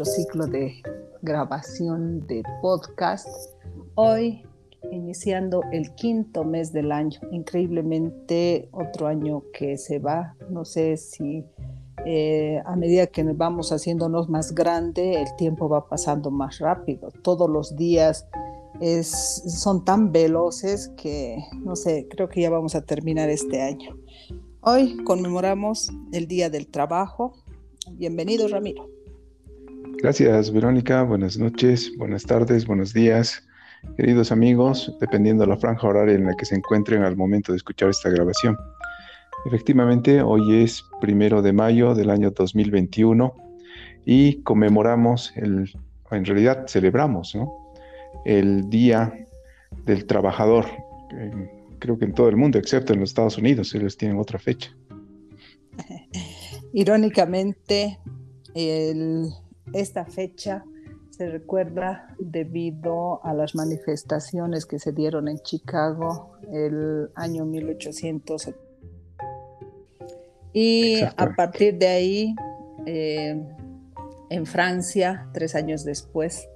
nuestro ciclo de grabación de podcast. Hoy iniciando el quinto mes del año. Increíblemente otro año que se va. No sé si eh, a medida que nos vamos haciéndonos más grande, el tiempo va pasando más rápido. Todos los días es, son tan veloces que, no sé, creo que ya vamos a terminar este año. Hoy conmemoramos el Día del Trabajo. Bienvenido, Ramiro. Gracias, Verónica. Buenas noches, buenas tardes, buenos días, queridos amigos, dependiendo de la franja horaria en la que se encuentren al momento de escuchar esta grabación. Efectivamente, hoy es primero de mayo del año 2021 y conmemoramos, el, en realidad celebramos, el Día del Trabajador. creo que en todo el mundo, excepto en los Estados Unidos, ellos tienen otra fecha. Irónicamente, el esta fecha se recuerda debido a las manifestaciones que se dieron en Chicago el año 1800. Y a partir de ahí, eh, en Francia, tres años después,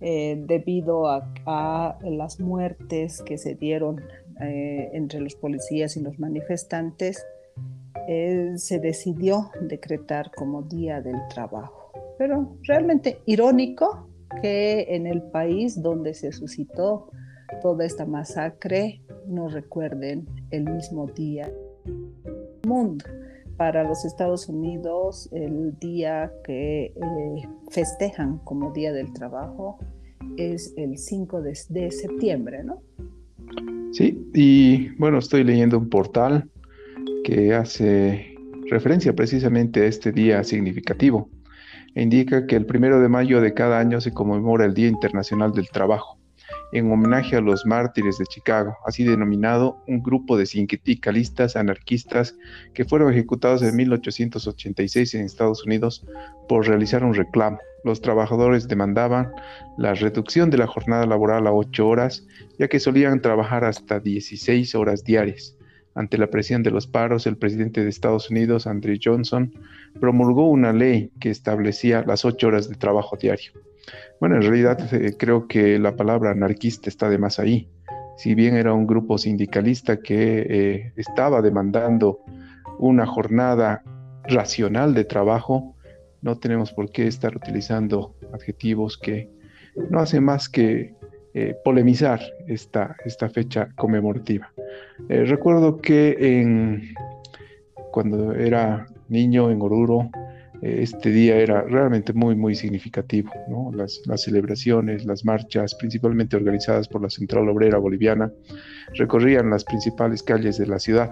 eh, debido a, las muertes que se dieron eh, entre los policías y los manifestantes, se decidió decretar como Día del Trabajo pero realmente irónico que en el país donde se suscitó toda esta masacre no recuerden el mismo día mundo. Para los Estados Unidos, el día que eh, festejan como Día del Trabajo es el 5 de, de septiembre, ¿no? Sí, y bueno, estoy leyendo un portal que hace referencia precisamente a este día significativo indica que el primero de mayo de cada año se conmemora el Día Internacional del Trabajo, en homenaje a los mártires de Chicago, así denominado un grupo de sindicalistas anarquistas que fueron ejecutados en 1886 en Estados Unidos por realizar un reclamo. Los trabajadores demandaban la reducción de la jornada laboral a 8 horas, ya que solían trabajar hasta 16 horas diarias. Ante la presión de los paros, el presidente de Estados Unidos, Andrew Johnson, promulgó una ley que establecía las ocho horas de trabajo diario. Bueno, en realidad eh, creo que la palabra anarquista está de más ahí. Si bien era un grupo sindicalista que eh, estaba demandando una jornada racional de trabajo, no tenemos por qué estar utilizando adjetivos que no hacen más que eh, polemizar esta, esta fecha conmemorativa. Eh, recuerdo que cuando era niño en Oruro, eh, este día era realmente muy, muy significativo. Las, las, celebraciones, las marchas, principalmente organizadas por la Central Obrera Boliviana, recorrían las principales calles de la ciudad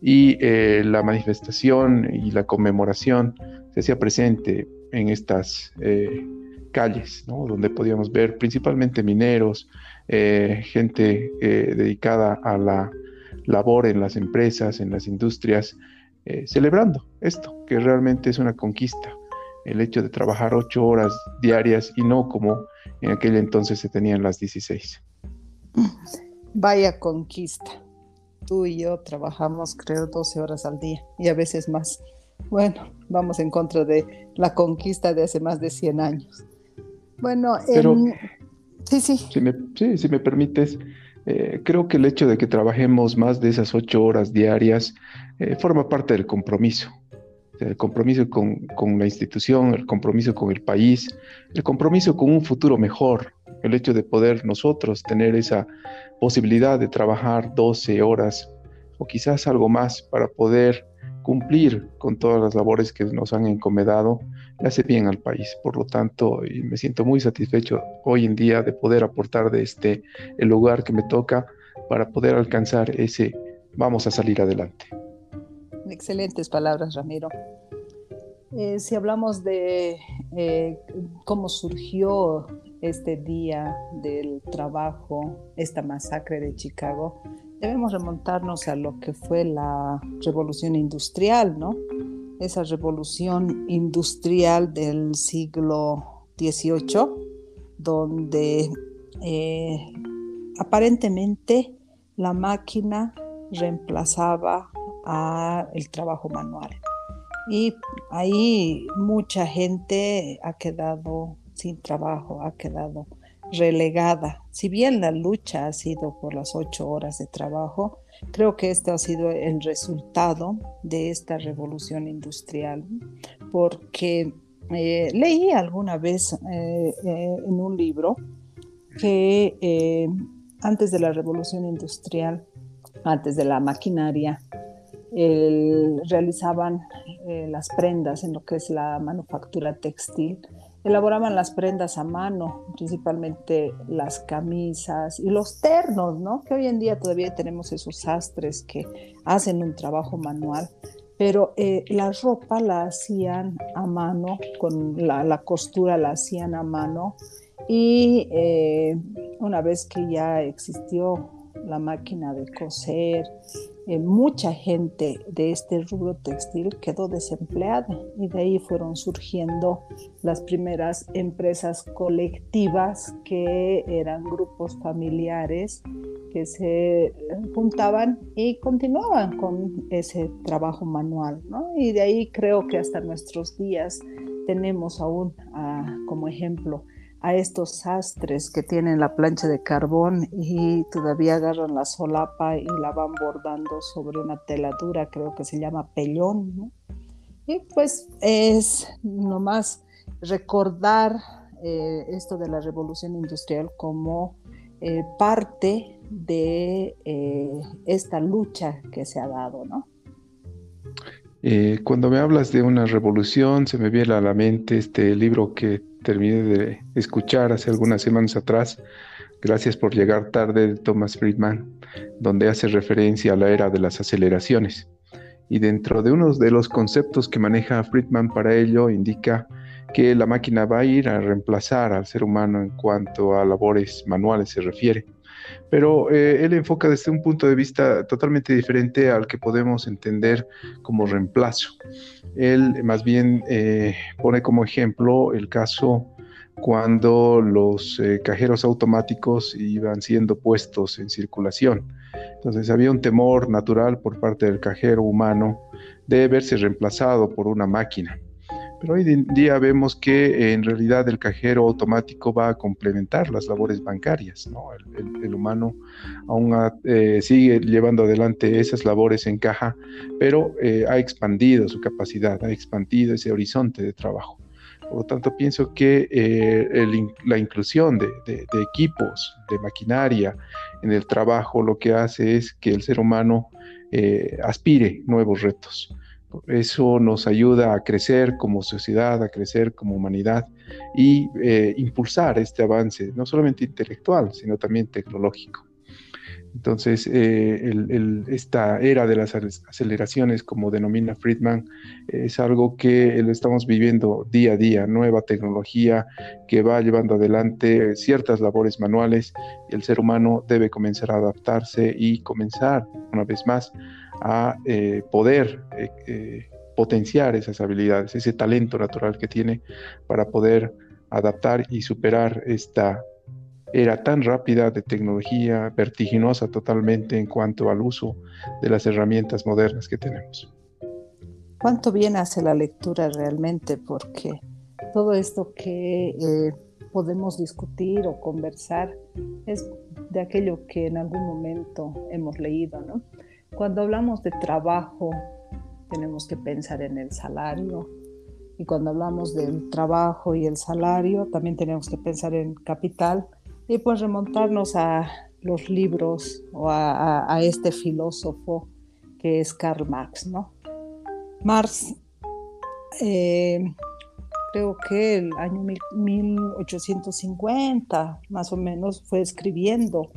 y la manifestación y la conmemoración se hacía presente en estas calles, donde podíamos ver principalmente mineros, eh, gente eh, dedicada a la labor en las empresas, en las industrias, eh, celebrando esto, que realmente es una conquista, el hecho de trabajar ocho horas diarias y no como en aquel entonces se tenían las 16. Vaya conquista. Tú y yo trabajamos creo 12 horas al día y a veces más. Bueno, vamos en contra de la conquista de hace más de 100 años. Bueno, sí, sí. Si me, sí, si me permites, eh, creo que el hecho de que trabajemos más de esas ocho horas diarias eh, forma parte del compromiso. El compromiso con, con, la institución, el compromiso con el país, el compromiso con un futuro mejor, el hecho de poder nosotros tener esa posibilidad de trabajar 12 horas o quizás algo más para poder cumplir con todas las labores que nos han encomendado, le hace bien al país. Por lo tanto, y me siento muy satisfecho hoy en día de poder aportar de este el lugar que me toca para poder alcanzar ese vamos a salir adelante. Excelentes palabras, Ramiro. Eh, si hablamos de eh, cómo surgió este día del trabajo, esta masacre de Chicago, debemos remontarnos a lo que fue la revolución industrial, ¿no? Esa revolución industrial del siglo XVIII, donde eh, aparentemente la máquina reemplazaba a el trabajo manual. Y ahí mucha gente ha quedado sin trabajo, ha quedado relegada. Si bien la lucha ha sido por las ocho horas de trabajo, creo que este ha sido el resultado de esta revolución industrial, porque eh, leí alguna vez eh, eh, en un libro que antes de la revolución industrial, antes de la maquinaria, realizaban las prendas en lo que es la manufactura textil elaboraban las prendas a mano, principalmente las camisas y los ternos, ¿no? Que hoy en día todavía tenemos esos sastres que hacen un trabajo manual, pero eh, la ropa la hacían a mano, con la, costura la hacían a mano y eh, una vez que ya existió la máquina de coser, eh, mucha gente de este rubro textil quedó desempleada y de ahí fueron surgiendo las primeras empresas colectivas que eran grupos familiares que se juntaban y continuaban con ese trabajo manual. Y de ahí creo que hasta nuestros días tenemos aún ah, como ejemplo a estos sastres que tienen la plancha de carbón y todavía agarran la solapa y la van bordando sobre una teladura, creo que se llama pellón. Y pues es nomás recordar eh, esto de la revolución industrial como eh, parte de eh, esta lucha que se ha dado, ¿no? cuando me hablas de una revolución, se me viene a la mente este libro que terminé de escuchar hace algunas semanas atrás, Gracias por llegar tarde de Thomas Friedman, donde hace referencia a la era de las aceleraciones. Y dentro de uno de los conceptos que maneja Friedman para ello, indica que la máquina va a ir a reemplazar al ser humano en cuanto a labores manuales se refiere. Pero eh, él enfoca desde un punto de vista totalmente diferente al que podemos entender como reemplazo. Él más bien eh, pone como ejemplo el caso cuando los eh, cajeros automáticos iban siendo puestos en circulación. Entonces había un temor natural por parte del cajero humano de verse reemplazado por una máquina. Pero hoy en día vemos que eh, en realidad el cajero automático va a complementar las labores bancarias. ¿no? El, humano aún eh, sigue llevando adelante esas labores en caja, pero eh, ha expandido su capacidad, ha expandido ese horizonte de trabajo. Por lo tanto, pienso que la inclusión de, de, equipos, de maquinaria en el trabajo, lo que hace es que el ser humano aspire nuevos retos. Eso nos ayuda a crecer como sociedad, a crecer como humanidad y eh, impulsar este avance, no solamente intelectual, sino también tecnológico. Entonces, eh, esta era de las aceleraciones, como denomina Friedman, es algo que lo estamos viviendo día a día, nueva tecnología que va llevando adelante ciertas labores manuales el ser humano debe comenzar a adaptarse y comenzar, una vez más, a eh, poder eh, eh, potenciar esas habilidades, ese talento natural que tiene para poder adaptar y superar esta era tan rápida de tecnología, vertiginosa totalmente en cuanto al uso de las herramientas modernas que tenemos. ¿Cuánto bien hace la lectura realmente? Porque todo esto que podemos discutir o conversar es de aquello que en algún momento hemos leído, ¿no? Cuando hablamos de trabajo, tenemos que pensar en el salario. Y cuando hablamos del trabajo y el salario, también tenemos que pensar en capital y pues remontarnos a los libros o a, este filósofo que es Karl Marx, ¿no? Marx, eh, creo que el año 1850 más o menos fue escribiendo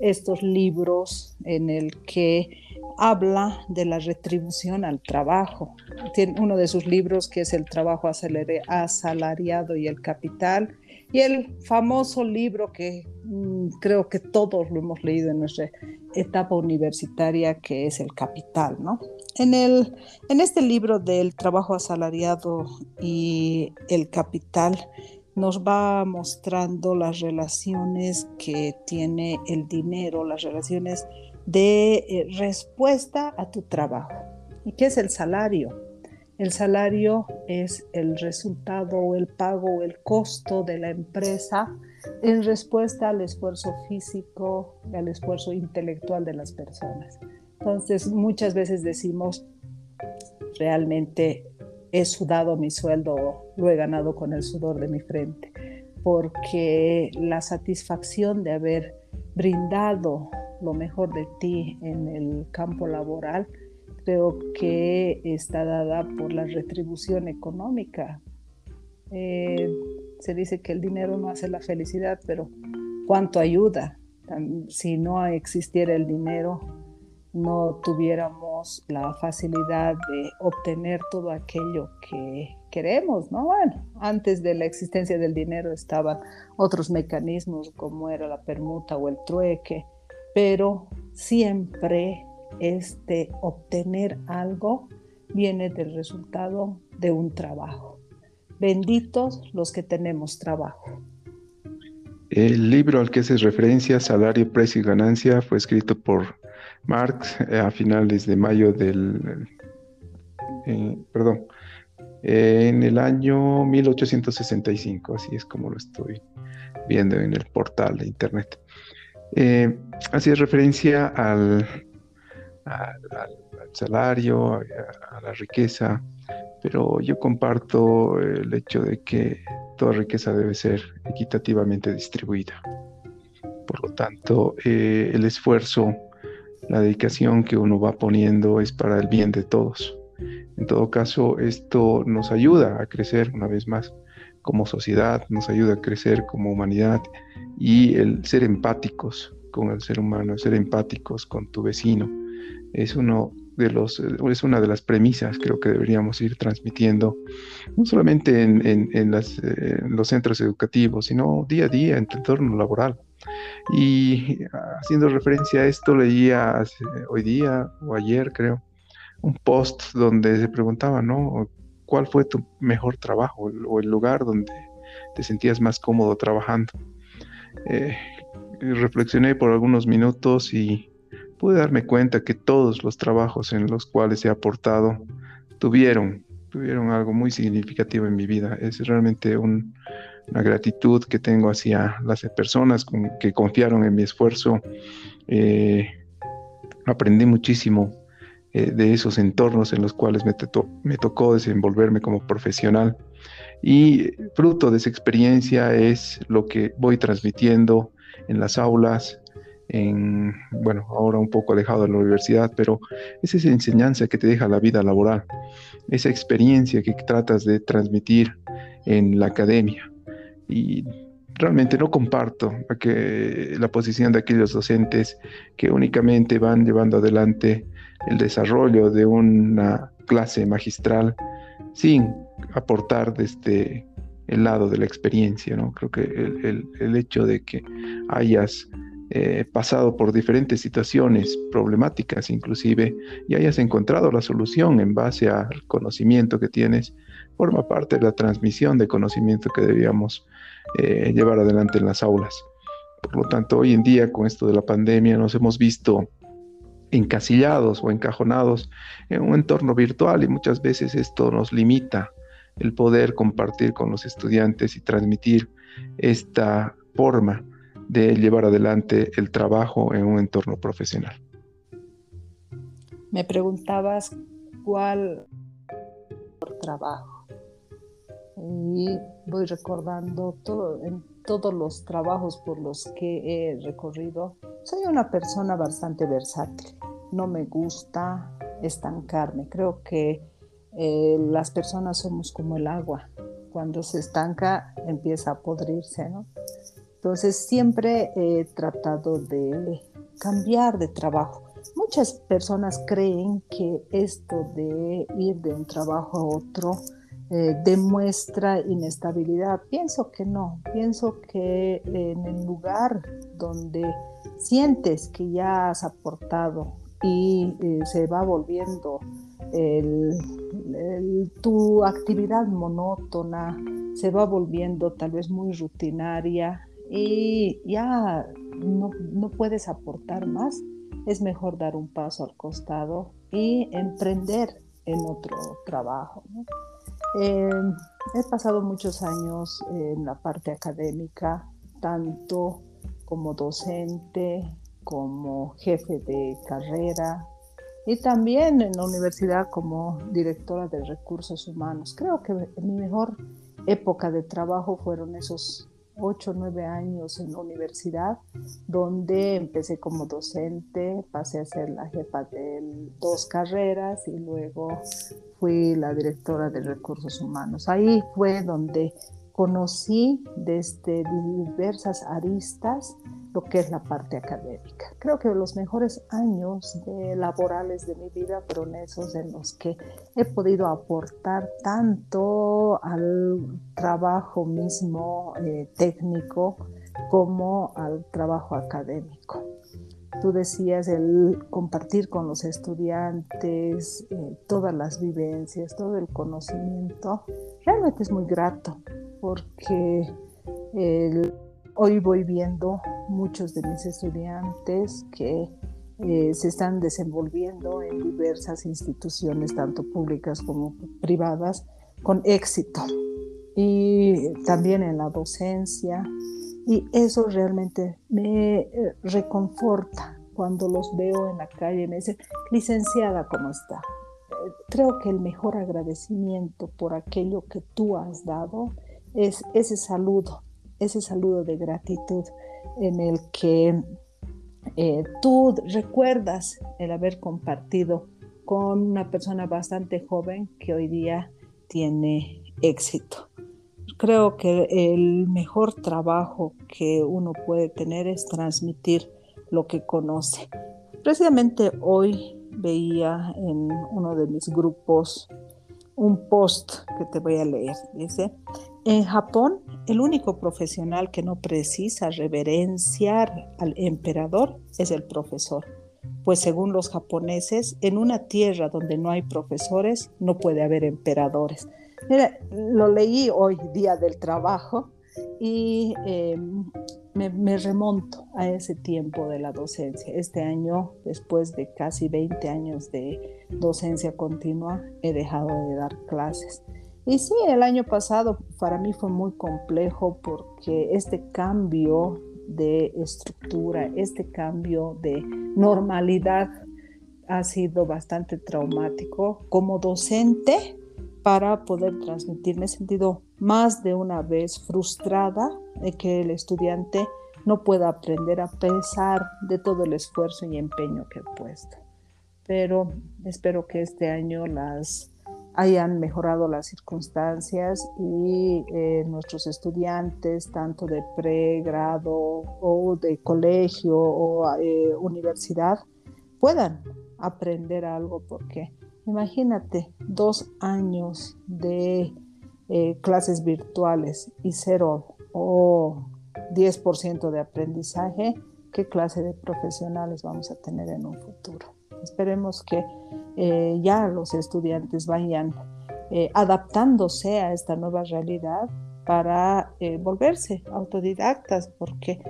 estos libros en el que habla de la retribución al trabajo. Tiene uno de sus libros que es El trabajo asalariado y el capital, y el famoso libro que mm, creo que todos lo hemos leído en nuestra etapa universitaria, que es El Capital, ¿no? En, el, en este libro del trabajo asalariado y el capital, nos va mostrando las relaciones que tiene el dinero, las relaciones de eh, respuesta a tu trabajo. ¿Y qué es el salario? El salario es el resultado o el pago o el costo de la empresa en respuesta al esfuerzo físico, al esfuerzo intelectual de las personas. Entonces, muchas veces decimos, realmente he sudado mi sueldo, lo he ganado con el sudor de mi frente, porque la satisfacción de haber brindado lo mejor de ti en el campo laboral, creo que está dada por la retribución económica. Eh, se dice que el dinero no hace la felicidad, pero ¿cuánto ayuda? Si no existiera el dinero, no tuviéramos la facilidad de obtener todo aquello que queremos, ¿no? Bueno, antes de la existencia del dinero estaban otros mecanismos como era la permuta o el trueque, pero siempre este obtener algo viene del resultado de un trabajo. Benditos los que tenemos trabajo. El libro al que haces referencia, Salario, Precio y Ganancia, fue escrito por Marx eh, a finales de mayo del, eh, perdón, en el año 1865, así es como lo estoy viendo en el portal de internet. Eh, así es referencia al, salario, a, la riqueza, pero yo comparto el hecho de que toda riqueza debe ser equitativamente distribuida. Por lo tanto, eh, el esfuerzo, la dedicación que uno va poniendo es para el bien de todos. En todo caso, esto nos ayuda a crecer una vez más como sociedad, nos ayuda a crecer como humanidad y el ser empáticos con el ser humano, ser empáticos con tu vecino, es uno de los, es una de las premisas creo que deberíamos ir transmitiendo, no solamente en, los centros educativos, sino día a día en tu entorno laboral. Y haciendo referencia a esto, leía hoy día o ayer, creo, un post donde se preguntaba, ¿no? ¿Cuál fue tu mejor trabajo o el lugar donde te sentías más cómodo trabajando? Eh, reflexioné por algunos minutos y pude darme cuenta que todos los trabajos en los cuales he aportado tuvieron, tuvieron algo muy significativo en mi vida. Es realmente una gratitud que tengo hacia las personas que confiaron en mi esfuerzo. Eh, aprendí muchísimo eh, de esos entornos en los cuales me, me tocó desenvolverme como profesional. Y fruto de esa experiencia es lo que voy transmitiendo en las aulas, en, bueno, ahora un poco alejado de la universidad, pero es esa enseñanza que te deja la vida laboral, esa experiencia que tratas de transmitir en la academia. Y realmente no comparto que la posición de aquellos docentes que únicamente van llevando adelante el desarrollo de una clase magistral sin aportar desde el lado de la experiencia, ¿no? Creo que el, hecho de que hayas eh, pasado por diferentes situaciones problemáticas inclusive y hayas encontrado la solución en base al conocimiento que tienes, forma parte de la transmisión de conocimiento que debíamos eh, llevar adelante en las aulas. Por lo tanto, hoy en día con esto de la pandemia nos hemos visto encasillados o encajonados en un entorno virtual y muchas veces esto nos limita el poder compartir con los estudiantes y transmitir esta forma de llevar adelante el trabajo en un entorno profesional. Me preguntabas cuál trabajo y voy recordando en todos los trabajos por los que he recorrido. Soy una persona bastante versátil. No me gusta estancarme. Creo que eh, las personas somos como el agua. Cuando se estanca empieza a podrirse, ¿no? Entonces siempre he tratado de cambiar de trabajo. Muchas personas creen que esto de ir de un trabajo a otro eh, demuestra inestabilidad. Pienso que no, pienso que en el lugar donde sientes que ya has aportado y eh, se va volviendo tu actividad monótona, se va volviendo tal vez muy rutinaria y ya no, no puedes aportar más, es mejor dar un paso al costado y emprender en otro trabajo. Em, he pasado muchos años en la parte académica, tanto como docente, como jefe de carrera y también en la universidad como directora de recursos humanos. Creo que mi mejor época de trabajo fueron esos ocho o nueve años en la universidad, donde empecé como docente, pasé a ser la jefa de dos carreras y luego fui la directora de recursos humanos. Ahí fue donde conocí desde diversas aristas lo que es la parte académica. Creo que los mejores años laborales de mi vida fueron esos en los que he podido aportar tanto al trabajo mismo eh, técnico como al trabajo académico. Tú decías el compartir con los estudiantes eh, todas las vivencias, todo el conocimiento, realmente es muy grato porque el Hoy voy viendo muchos de mis estudiantes que eh, se están desenvolviendo en diversas instituciones, tanto públicas como privadas, con éxito. Y también en la docencia. Y eso realmente me eh, reconforta cuando los veo en la calle y me dicen, licenciada, ¿cómo está? Eh, creo que el mejor agradecimiento por aquello que tú has dado es ese saludo ese saludo de gratitud en el que eh, tú recuerdas el haber compartido con una persona bastante joven que hoy día tiene éxito. Creo que el mejor trabajo que uno puede tener es transmitir lo que conoce. Precisamente hoy veía en uno de mis grupos un post que te voy a leer. Dice, en Japón el único profesional que no precisa reverenciar al emperador es el profesor, pues según los japoneses, en una tierra donde no hay profesores no puede haber emperadores. Lo leí hoy, día del trabajo, y em, me, remonto a ese tiempo de la docencia. Este año, después de casi 20 años de docencia continua, he dejado de dar clases. Y sí, el año pasado para mí fue muy complejo porque este cambio de estructura, este cambio de normalidad ha sido bastante traumático. Como docente, para poder transmitir, me he sentido más de una vez frustrada de que el estudiante no pueda aprender a pesar de todo el esfuerzo y empeño que he puesto. Pero espero que este año las hayan mejorado las circunstancias y eh, nuestros estudiantes, tanto de pregrado o de colegio o eh, universidad, puedan aprender algo, porque imagínate dos años de eh, clases virtuales y cero o 10% de aprendizaje, ¿qué clase de profesionales vamos a tener en un futuro? Esperemos que eh, ya los estudiantes vayan eh, adaptándose a esta nueva realidad para eh, volverse autodidactas, porque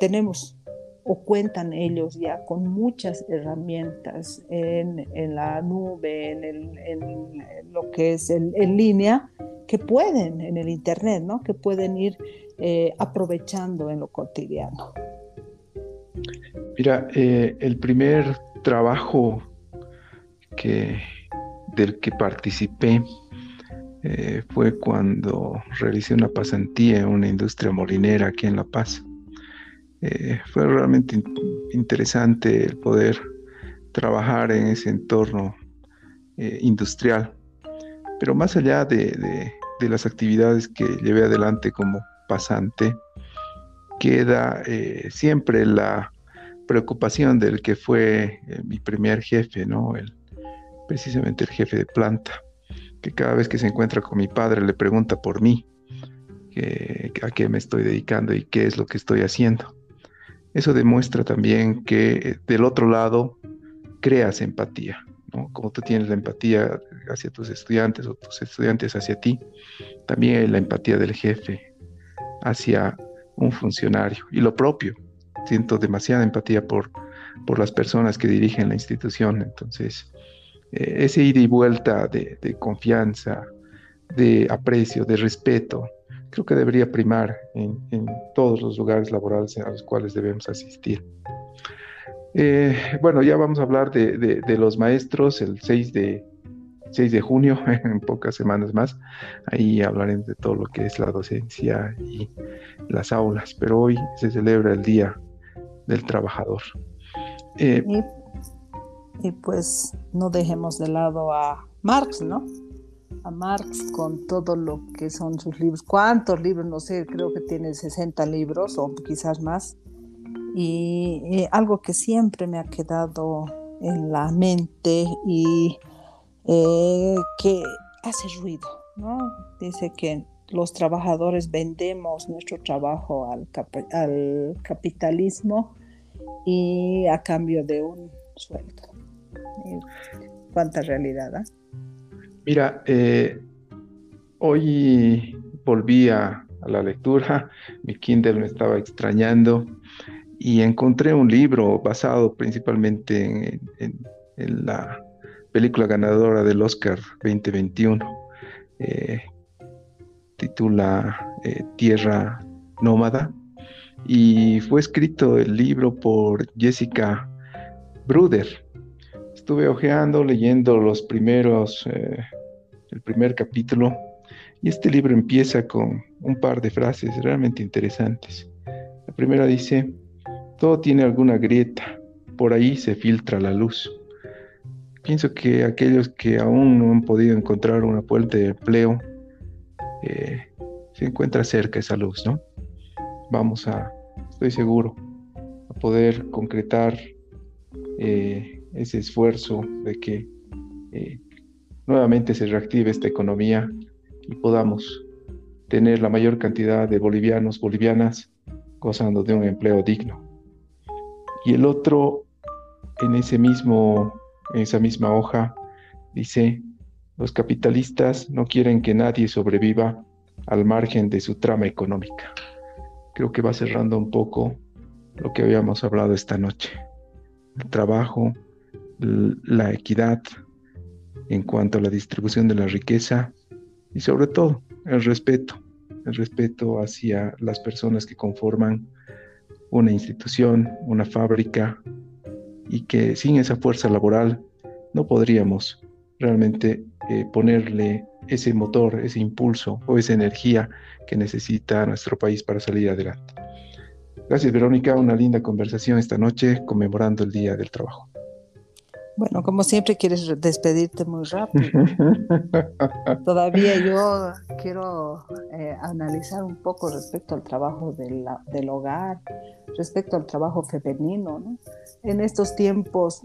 tenemos o cuentan ellos ya con muchas herramientas en, la nube, en, lo que es en línea, que pueden, en el Internet, ¿no? que pueden ir aprovechando en lo cotidiano. Mira, el primer trabajo que, del que participé eh, fue cuando realicé una pasantía en una industria molinera aquí en La Paz. Eh, fue realmente interesante el poder trabajar en ese entorno eh, industrial. Pero más allá de, las actividades que llevé adelante como pasante, queda siempre la preocupación del que fue mi primer jefe, ¿no? El, precisamente el jefe de planta, que cada vez que se encuentra con mi padre le pregunta por mí, a qué me estoy dedicando y qué es lo que estoy haciendo. Eso demuestra también que eh, del otro lado creas empatía, ¿no? Como tú tienes la empatía hacia tus estudiantes o tus estudiantes hacia ti, también hay la empatía del jefe hacia un funcionario. Y lo propio, siento demasiada empatía por, por las personas que dirigen la institución. Entonces, eh, ese ida y vuelta de, confianza, de aprecio, de respeto, creo que debería primar en, todos los lugares laborales a los cuales debemos asistir. Eh, bueno, ya vamos a hablar de, los maestros el 6 de, 6 de junio, en pocas semanas más. Ahí hablaremos de todo lo que es la docencia y las aulas, pero hoy se celebra el Día del Trabajador. Eh, y pues no dejemos de lado a Marx, ¿no? A Marx con todo lo que son sus libros. ¿Cuántos libros? No sé, creo que tiene 60 libros o quizás más. Y, algo que siempre me ha quedado en la mente y eh, que hace ruido, ¿no? Dice que los trabajadores vendemos nuestro trabajo al, al capitalismo y a cambio de un sueldo cuánta realidad. ¿ah? Mira, eh, hoy volví a, la lectura, mi Kindle me estaba extrañando y encontré un libro basado principalmente en, la película ganadora del Oscar 2021. Eh, titula eh, Tierra Nómada y fue escrito el libro por Jessica Bruder estuve hojeando, leyendo los primeros, eh, el primer capítulo, y este libro empieza con un par de frases realmente interesantes. La primera dice, todo tiene alguna grieta, por ahí se filtra la luz. Pienso que aquellos que aún no han podido encontrar una puerta de empleo, eh, se encuentra cerca esa luz, ¿no? Vamos a, estoy seguro, a poder concretar eh, ese esfuerzo de que eh, nuevamente se reactive esta economía y podamos tener la mayor cantidad de bolivianos, bolivianas gozando de un empleo digno. Y el otro, en ese mismo, en esa misma hoja, dice, los capitalistas no quieren que nadie sobreviva al margen de su trama económica. Creo que va cerrando un poco lo que habíamos hablado esta noche. El trabajo, la equidad en cuanto a la distribución de la riqueza y sobre todo el respeto, el respeto hacia las personas que conforman una institución, una fábrica y que sin esa fuerza laboral no podríamos realmente eh, ponerle ese motor, ese impulso o esa energía que necesita nuestro país para salir adelante. Gracias Verónica, una linda conversación esta noche conmemorando el Día del Trabajo. Bueno, como siempre quieres despedirte muy rápido. Todavía yo quiero eh, analizar un poco respecto al trabajo del hogar, respecto al trabajo femenino. En estos tiempos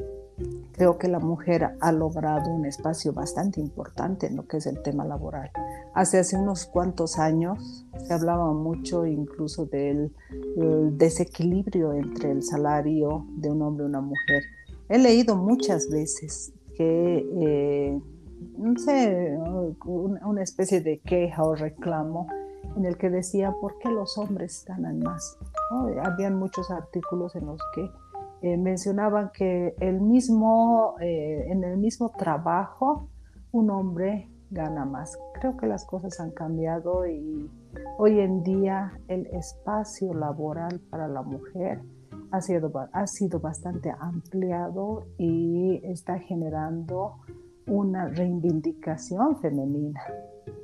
creo que la mujer ha logrado un espacio bastante importante en lo que es el tema laboral. Hace, hace unos cuantos años se hablaba mucho incluso del desequilibrio entre el salario de un hombre y una mujer He leído muchas veces que, eh, no sé, una especie de queja o reclamo en el que decía, ¿por qué los hombres ganan más? Habían muchos artículos en los que eh, mencionaban que el mismo, eh, en el mismo trabajo un hombre gana más. Creo que las cosas han cambiado y hoy en día el espacio laboral para la mujer ha sido, ha sido bastante ampliado y está generando una reivindicación femenina.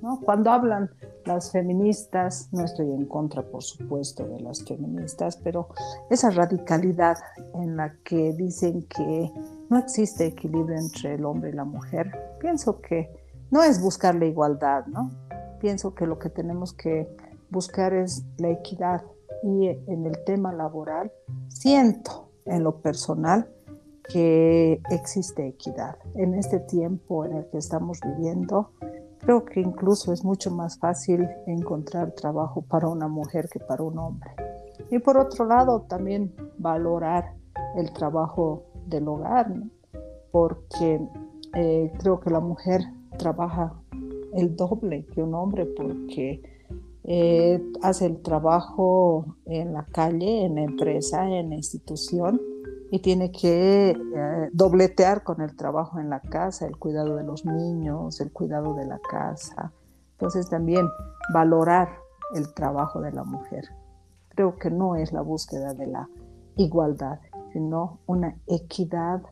¿no? Cuando hablan las feministas, no estoy en contra, por supuesto, de las feministas, pero esa radicalidad en la que dicen que no existe equilibrio entre el hombre y la mujer, pienso que no es buscar la igualdad, ¿no? Pienso que lo que tenemos que buscar es la equidad y en el tema laboral siento en lo personal que existe equidad. En este tiempo en el que estamos viviendo, creo que incluso es mucho más fácil encontrar trabajo para una mujer que para un hombre. Y por otro lado, también valorar el trabajo del hogar, porque eh, creo que la mujer trabaja el doble que un hombre, porque eh, hace el trabajo en la calle, en la empresa, en la institución, y tiene que eh, dobletear con el trabajo en la casa, el cuidado de los niños, el cuidado de la casa. Entonces también valorar el trabajo de la mujer. Creo que no es la búsqueda de la igualdad, sino una equidad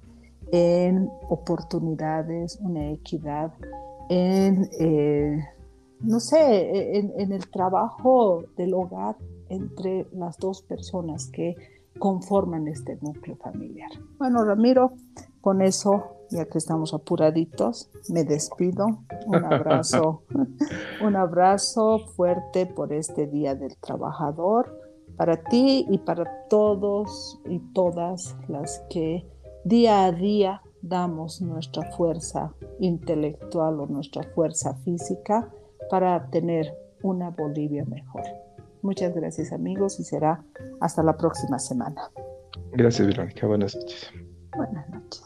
en oportunidades, una equidad en, eh, no sé, en, el trabajo del hogar entre las dos personas que conforman este núcleo familiar. Bueno, Ramiro, con eso, ya que estamos apuraditos, me despido. Un abrazo, un abrazo fuerte por este Día del Trabajador, para ti y para todos y todas las que día a día damos nuestra fuerza intelectual o nuestra fuerza física para tener una Bolivia mejor. Muchas gracias amigos y será hasta la próxima semana. Gracias Verónica, buenas noches. Buenas noches.